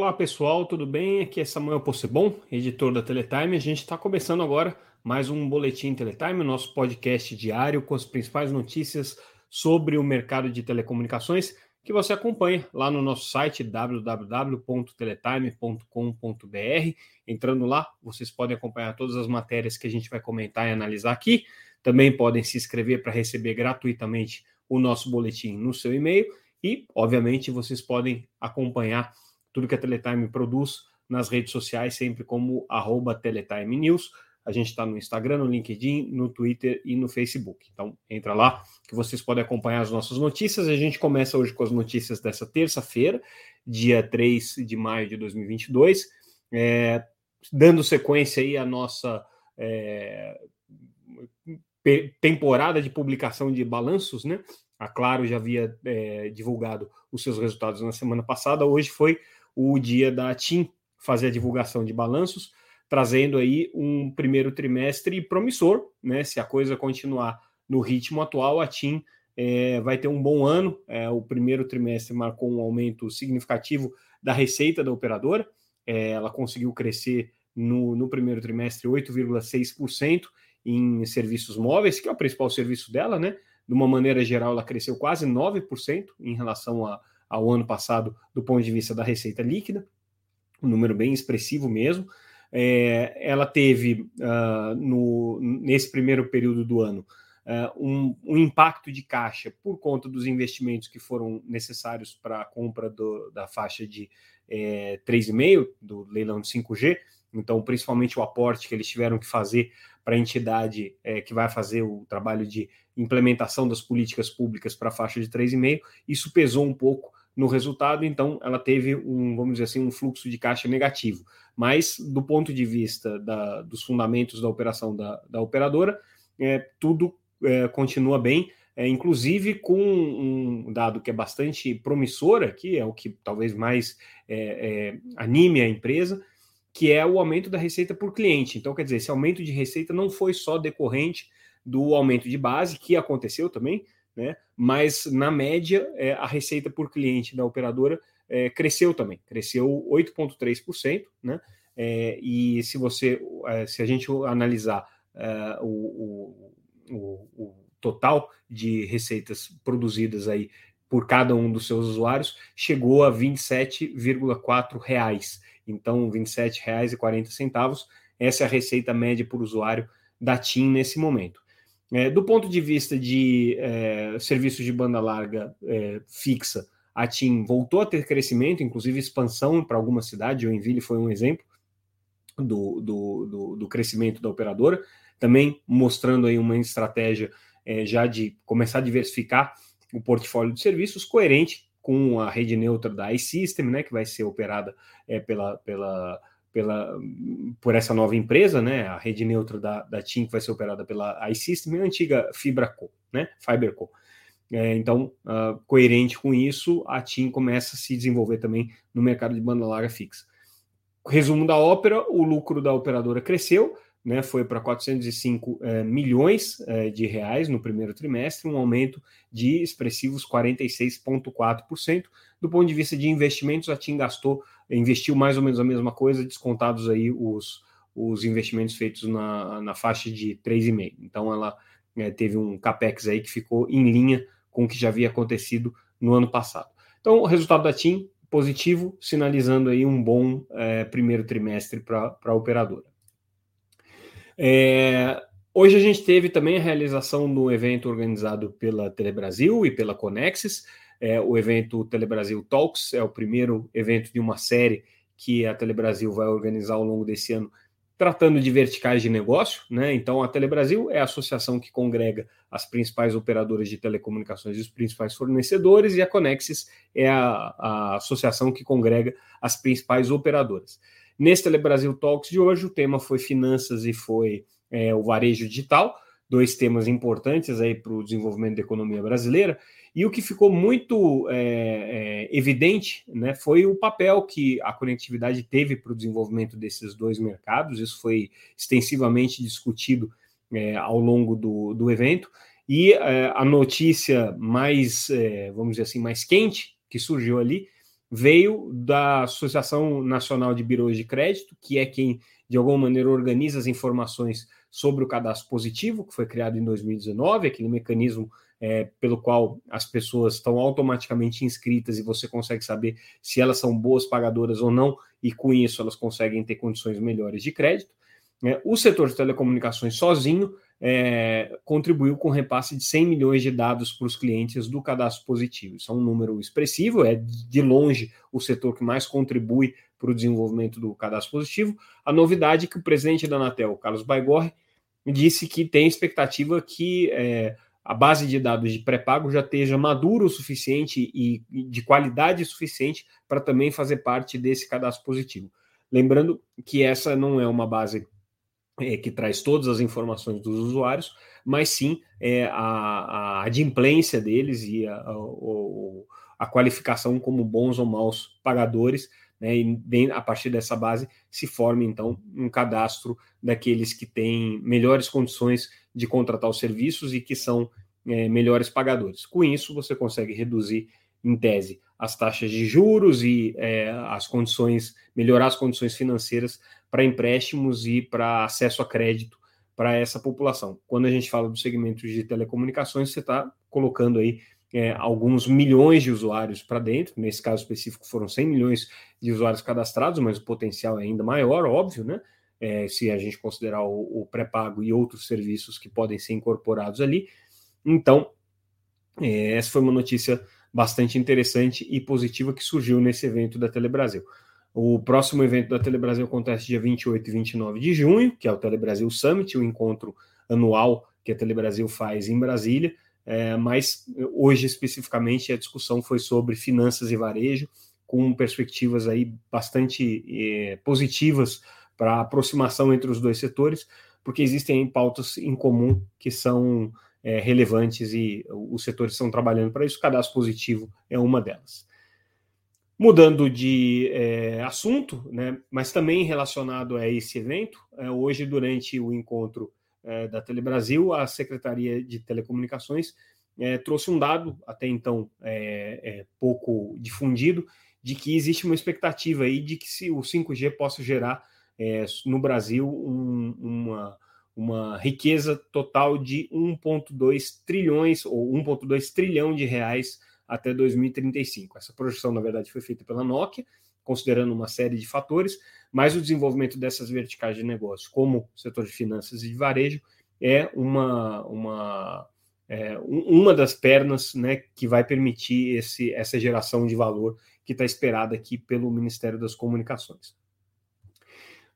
Olá pessoal, tudo bem? Aqui é Samuel Possebon, editor da Teletime. A gente está começando agora mais um Boletim Teletime, nosso podcast diário com as principais notícias sobre o mercado de telecomunicações que você acompanha lá no nosso site www.teletime.com.br. Entrando lá, vocês podem acompanhar todas as matérias que a gente vai comentar e analisar aqui. Também podem se inscrever para receber gratuitamente o nosso boletim no seu e-mail e, obviamente, vocês podem acompanhar tudo que a Teletime produz nas redes sociais, sempre como arroba Teletime News. A gente está no Instagram, no LinkedIn, no Twitter e no Facebook. Então, entra lá que vocês podem acompanhar as nossas notícias. A gente começa hoje com as notícias dessa terça-feira, dia 3 de maio de 2022, é, dando sequência aí à nossa é, temporada de publicação de balanços, né? A Claro já havia é, divulgado os seus resultados na semana passada. Hoje foi o dia da TIM fazer a divulgação de balanços, trazendo aí um primeiro trimestre promissor, né? Se a coisa continuar no ritmo atual, a TIM é, vai ter um bom ano. É, o primeiro trimestre marcou um aumento significativo da receita da operadora. É, ela conseguiu crescer no, no primeiro trimestre 8,6% em serviços móveis, que é o principal serviço dela, né? De uma maneira geral, ela cresceu quase 9% em relação a, ao ano passado do ponto de vista da receita líquida, um número bem expressivo mesmo. É, ela teve, uh, no, nesse primeiro período do ano, uh, um, um, impacto de caixa por conta dos investimentos que foram necessários para a compra do, da faixa de é, 3,5 do leilão de 5G. Então, principalmente o aporte que eles tiveram que fazer para a entidade é, que vai fazer o trabalho de implementação das políticas públicas para a faixa de 3,5, isso pesou um pouco no resultado, então ela teve um, vamos dizer assim, um fluxo de caixa negativo. Mas do ponto de vista da, dos fundamentos da operação da, da operadora, é, tudo é, continua bem, é, inclusive com um dado que é bastante promissor aqui, é o que talvez mais é, é, anime a empresa, que é o aumento da receita por cliente. Então, quer dizer, esse aumento de receita não foi só decorrente do aumento de base, que aconteceu também, né? Mas na média, é, a receita por cliente da operadora é, cresceu também, cresceu 8,3%, né? É, e se você, é, se a gente analisar é, o, o, o, total de receitas produzidas aí por cada um dos seus usuários, chegou a 27,4 reais. Então, R$ 27,40 essa é a receita média por usuário da TIM nesse momento. É, do ponto de vista de é, serviços de banda larga é, fixa, a TIM voltou a ter crescimento, inclusive expansão para algumas cidades, Joinville foi um exemplo do, do, do, do, crescimento da operadora, também mostrando aí uma estratégia é, já de começar a diversificar o portfólio de serviços, coerente com a rede neutra da iSystem, né, que vai ser operada é, pela, pela pela, por essa nova empresa, né, a rede neutra da, da TIM, que vai ser operada pela iSystem, a antiga FibraCo, né, FiberCo. É, então, uh, coerente com isso, a TIM começa a se desenvolver também no mercado de banda larga fixa. Resumo da ópera, o lucro da operadora cresceu, né, foi para 405 eh, milhões eh, de reais no primeiro trimestre, um aumento de expressivos 46,4%. Do ponto de vista de investimentos, a TIM gastou, investiu mais ou menos a mesma coisa, descontados aí os, os investimentos feitos na, na faixa de 3,5. Então ela eh, teve um capex aí que ficou em linha com o que já havia acontecido no ano passado. Então, o resultado da TIM positivo, sinalizando aí um bom primeiro trimestre para a operadora. É, hoje a gente teve também a realização do evento organizado pela Telebrasil e pela Conexis. É, o evento Telebrasil Talks é o primeiro evento de uma série que a Telebrasil vai organizar ao longo desse ano, tratando de verticais de negócio. Né? Então, a Telebrasil é a associação que congrega as principais operadoras de telecomunicações e os principais fornecedores, e a Conexis é a, a associação que congrega as principais operadoras. Nesse Telebrasil Talks de hoje, o tema foi finanças e foi é, o varejo digital, dois temas importantes aí para o desenvolvimento da economia brasileira. E o que ficou muito é, é, evidente né, foi o papel que a conectividade teve para o desenvolvimento desses dois mercados. Isso foi extensivamente discutido é, ao longo do, do evento. E é, a notícia mais, é, vamos dizer assim, mais quente que surgiu ali veio da Associação Nacional de Birôs de Crédito, que é quem, de alguma maneira, organiza as informações sobre o cadastro positivo, que foi criado em 2019, aquele mecanismo é, pelo qual as pessoas estão automaticamente inscritas e você consegue saber se elas são boas pagadoras ou não, e com isso elas conseguem ter condições melhores de crédito. É, o setor de telecomunicações sozinho é, contribuiu com repasse de 100 milhões de dados para os clientes do cadastro positivo. Isso é um número expressivo, é de longe o setor que mais contribui para o desenvolvimento do cadastro positivo. A novidade é que o presidente da Anatel, Carlos Baigorre, disse que tem expectativa que é, a base de dados de pré-pago já esteja madura o suficiente e de qualidade suficiente para também fazer parte desse cadastro positivo. Lembrando que essa não é uma base é, que traz todas as informações dos usuários, mas sim é, a, a adimplência deles e a, a, a, qualificação como bons ou maus pagadores, né, e a partir dessa base se forma então um cadastro daqueles que têm melhores condições de contratar os serviços e que são é, melhores pagadores. Com isso, você consegue reduzir, em tese, as taxas de juros e é, as condições, melhorar as condições financeiras para empréstimos e para acesso a crédito para essa população. Quando a gente fala do segmento de telecomunicações, você está colocando aí é, alguns milhões de usuários para dentro, nesse caso específico foram 100 milhões de usuários cadastrados, mas o potencial é ainda maior, óbvio, né? É, se a gente considerar o, o pré-pago e outros serviços que podem ser incorporados ali. Então, é, essa foi uma notícia bastante interessante e positiva que surgiu nesse evento da Telebrasil. O próximo evento da Telebrasil acontece dia 28 e 29 de junho, que é o Telebrasil Summit, o encontro anual que a Telebrasil faz em Brasília. É, mas hoje, especificamente, a discussão foi sobre finanças e varejo, com perspectivas aí bastante é, positivas para a aproximação entre os dois setores, porque existem pautas em comum que são é, relevantes e os setores estão trabalhando para isso. O cadastro positivo é uma delas. Mudando de é, assunto, né, mas também relacionado a esse evento, é, hoje, durante o encontro é, da Telebrasil, a Secretaria de Telecomunicações é, trouxe um dado, até então é, é, pouco difundido, de que existe uma expectativa aí de que se o 5G possa gerar no Brasil um, uma, uma riqueza total de 1,2 trilhões ou 1,2 trilhão de reais até 2035. Essa projeção, na verdade, foi feita pela Nokia, considerando uma série de fatores, mas o desenvolvimento dessas verticais de negócio, como o setor de finanças e de varejo, é uma, uma, é, uma das pernas né, que vai permitir esse, essa geração de valor que está esperada aqui pelo Ministério das Comunicações.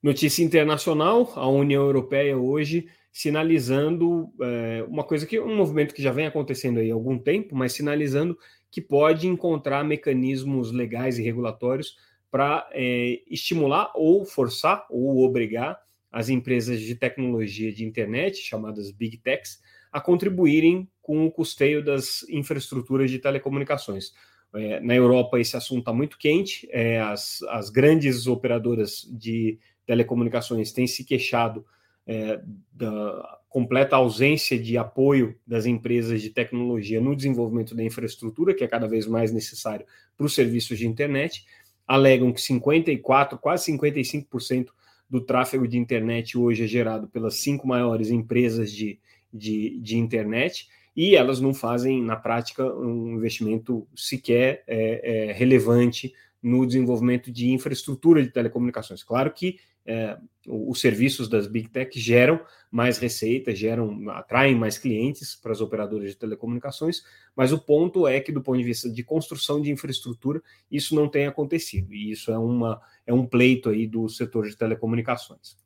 Notícia internacional: a União Europeia hoje sinalizando é, uma coisa que um movimento que já vem acontecendo aí há algum tempo, mas sinalizando que pode encontrar mecanismos legais e regulatórios para é, estimular ou forçar ou obrigar as empresas de tecnologia de internet, chamadas Big Techs, a contribuírem com o custeio das infraestruturas de telecomunicações. É, na Europa, esse assunto está muito quente, é, as, as grandes operadoras de telecomunicações têm se queixado é, da completa ausência de apoio das empresas de tecnologia no desenvolvimento da infraestrutura, que é cada vez mais necessário para os serviços de internet, alegam que 54, quase 55% do tráfego de internet hoje é gerado pelas cinco maiores empresas de, de, de internet e elas não fazem, na prática, um investimento sequer é, é, relevante no desenvolvimento de infraestrutura de telecomunicações. Claro que é, os serviços das Big Tech geram mais receita, geram, atraem mais clientes para as operadoras de telecomunicações, mas o ponto é que, do ponto de vista de construção de infraestrutura, isso não tem acontecido, e isso é, uma, é um pleito aí do setor de telecomunicações.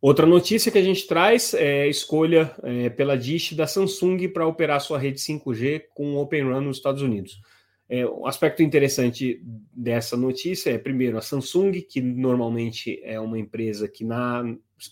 Outra notícia que a gente traz é a escolha é, pela Dish da Samsung para operar sua rede 5G com Open RAN nos Estados Unidos. É, um aspecto interessante dessa notícia é, primeiro, a Samsung, que normalmente é uma empresa que na,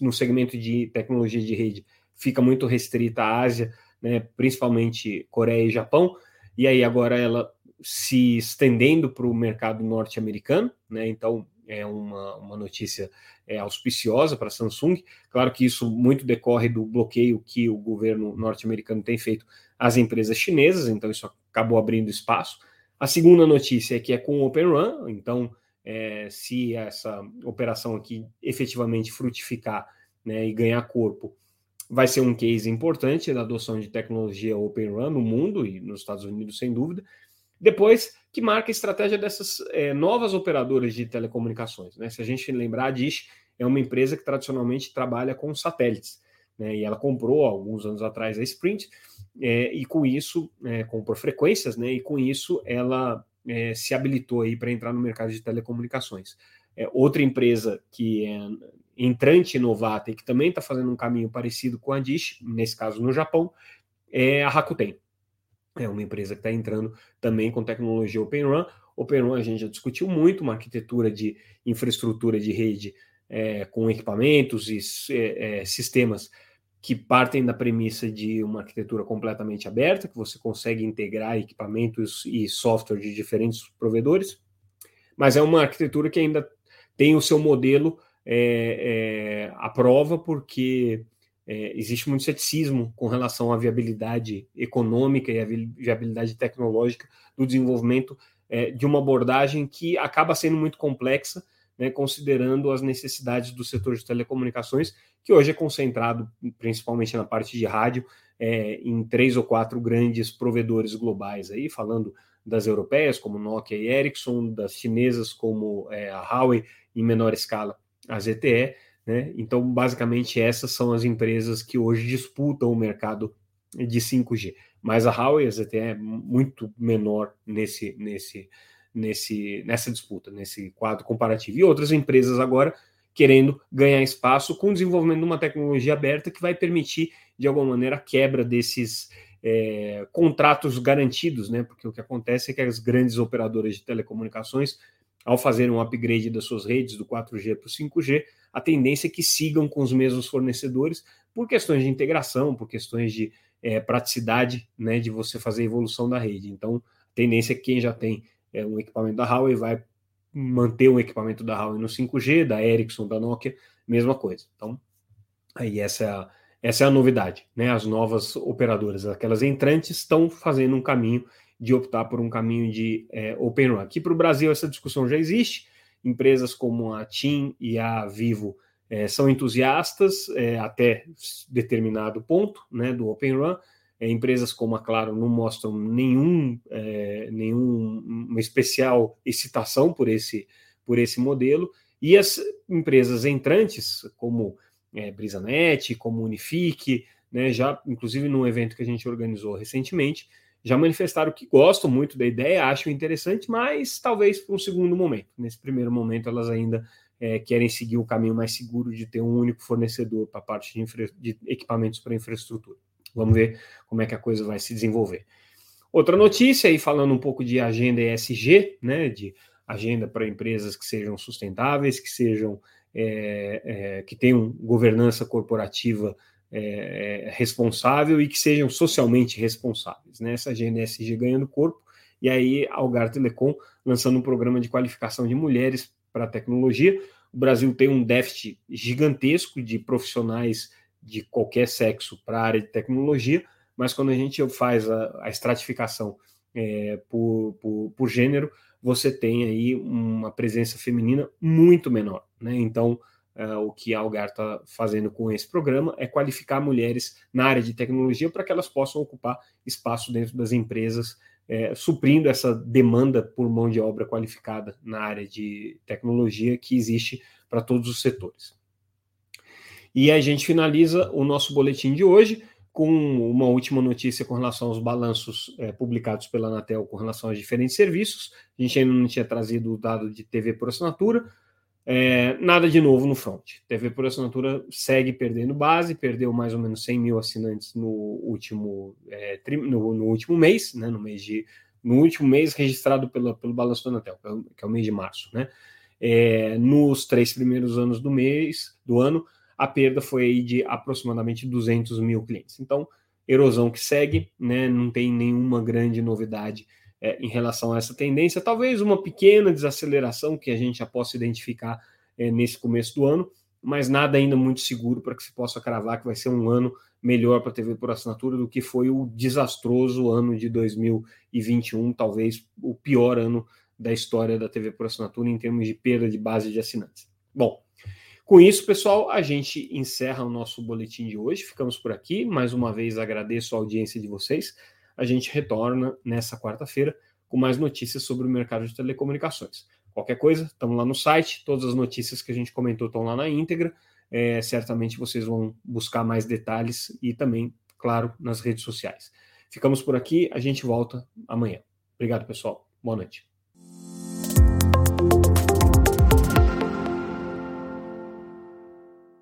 no segmento de tecnologia de rede fica muito restrita à Ásia, né, principalmente Coreia e Japão, e aí agora ela se estendendo para o mercado norte-americano, né, então é uma, uma notícia é, auspiciosa para a Samsung. Claro que isso muito decorre do bloqueio que o governo norte-americano tem feito às empresas chinesas, então isso acabou abrindo espaço A segunda notícia é que é com o Open Run, então, é, se essa operação aqui efetivamente frutificar né, e ganhar corpo, vai ser um case importante da adoção de tecnologia Open Run no mundo e nos Estados Unidos, sem dúvida. Depois, que marca a estratégia dessas é, novas operadoras de telecomunicações. Né? Se a gente lembrar, a Dish é uma empresa que tradicionalmente trabalha com satélites. Né? E ela comprou alguns anos atrás a Sprint, é, e com isso, é, comprou frequências, né? e com isso ela é, se habilitou aí para entrar no mercado de telecomunicações. É, outra empresa que é entrante novata e que também está fazendo um caminho parecido com a Dish, nesse caso no Japão, é a Rakuten. É uma empresa que está entrando também com tecnologia Open Run. Open a gente já discutiu muito, uma arquitetura de infraestrutura de rede é, com equipamentos e é, é, sistemas que partem da premissa de uma arquitetura completamente aberta, que você consegue integrar equipamentos e software de diferentes provedores, mas é uma arquitetura que ainda tem o seu modelo é, é, à prova, porque é, existe muito ceticismo com relação à viabilidade econômica e à viabilidade tecnológica do desenvolvimento de uma abordagem que acaba sendo muito complexa né, considerando as necessidades do setor de telecomunicações, que hoje é concentrado principalmente na parte de rádio, é, em três ou quatro grandes provedores globais, aí falando das europeias, como Nokia e Ericsson, das chinesas, como é, a Huawei, em menor escala, a ZTE. Né? Então, basicamente, essas são as empresas que hoje disputam o mercado de 5G. Mas a Huawei a ZTE é muito menor nesse, nesse, nesse, nessa disputa, nesse quadro comparativo. E outras empresas agora querendo ganhar espaço com o desenvolvimento de uma tecnologia aberta que vai permitir, de alguma maneira, a quebra desses é, contratos garantidos, né? Porque o que acontece é que as grandes operadoras de telecomunicações, ao fazerem um upgrade das suas redes do 4G para o 5G, a tendência é que sigam com os mesmos fornecedores por questões de integração, por questões de é, praticidade, né? De você fazer a evolução da rede. Então, a tendência é que quem já tem é, um equipamento da Huawei vai manter um equipamento da Huawei no 5G, da Ericsson, da Nokia, mesma coisa. Então, aí essa é a, essa é a novidade, né? As novas operadoras, aquelas entrantes, estão fazendo um caminho de optar por um caminho de é, Open RAN. Aqui para o Brasil essa discussão já existe. Empresas como a TIM e a Vivo é, são entusiastas é, até determinado ponto, né, do Open RAN. É, empresas como a Claro não mostram nenhum, é, nenhum especial excitação por esse, por esse modelo, e as empresas entrantes, como é, Brisanet, como Unifique, né, já inclusive num evento que a gente organizou recentemente, já manifestaram que gostam muito da ideia, acham interessante, mas talvez para um segundo momento. Nesse primeiro momento, elas ainda é, querem seguir o caminho mais seguro de ter um único fornecedor para a parte de, de equipamentos para infraestrutura. Vamos ver como é que a coisa vai se desenvolver. Outra notícia aí falando um pouco de agenda ESG, né, de agenda para empresas que sejam sustentáveis, que sejam é, é, que tenham governança corporativa é, responsável e que sejam socialmente responsáveis. Né? Essa agenda ESG ganhando corpo, e aí a Algar Telecom lançando um programa de qualificação de mulheres para a tecnologia. O Brasil tem um déficit gigantesco de profissionais de qualquer sexo para a área de tecnologia, mas quando a gente faz a, a estratificação é, por, por, por, gênero, você tem aí uma presença feminina muito menor. Né? Então, é, o que a Algar está fazendo com esse programa é qualificar mulheres na área de tecnologia para que elas possam ocupar espaço dentro das empresas, é, suprindo essa demanda por mão de obra qualificada na área de tecnologia que existe para todos os setores. E a gente finaliza o nosso boletim de hoje com uma última notícia com relação aos balanços é, publicados pela Anatel com relação aos diferentes serviços. A gente ainda não tinha trazido o dado de TV por assinatura. É, nada de novo no front. TV por assinatura segue perdendo base, perdeu mais ou menos 100 mil assinantes no último, é, no, no, último mês, né, no mês de no último mês registrado pela, pelo balanço da Anatel, que é o mês de março, né? É, nos três primeiros anos do mês do ano, a perda foi aí de aproximadamente 200 mil clientes. Então, erosão que segue, né, não tem nenhuma grande novidade é, em relação a essa tendência. Talvez uma pequena desaceleração que a gente já possa identificar é, nesse começo do ano, mas nada ainda muito seguro para que se possa cravar que vai ser um ano melhor para a TV por assinatura do que foi o desastroso ano de 2021, talvez o pior ano da história da TV por assinatura em termos de perda de base de assinantes. Bom, com isso, pessoal, a gente encerra o nosso boletim de hoje. Ficamos por aqui. Mais uma vez agradeço a audiência de vocês. A gente retorna nessa quarta-feira com mais notícias sobre o mercado de telecomunicações. Qualquer coisa, estamos lá no site. Todas as notícias que a gente comentou estão lá na íntegra. É, certamente vocês vão buscar mais detalhes e também, claro, nas redes sociais. Ficamos por aqui. A gente volta amanhã. Obrigado, pessoal. Boa noite.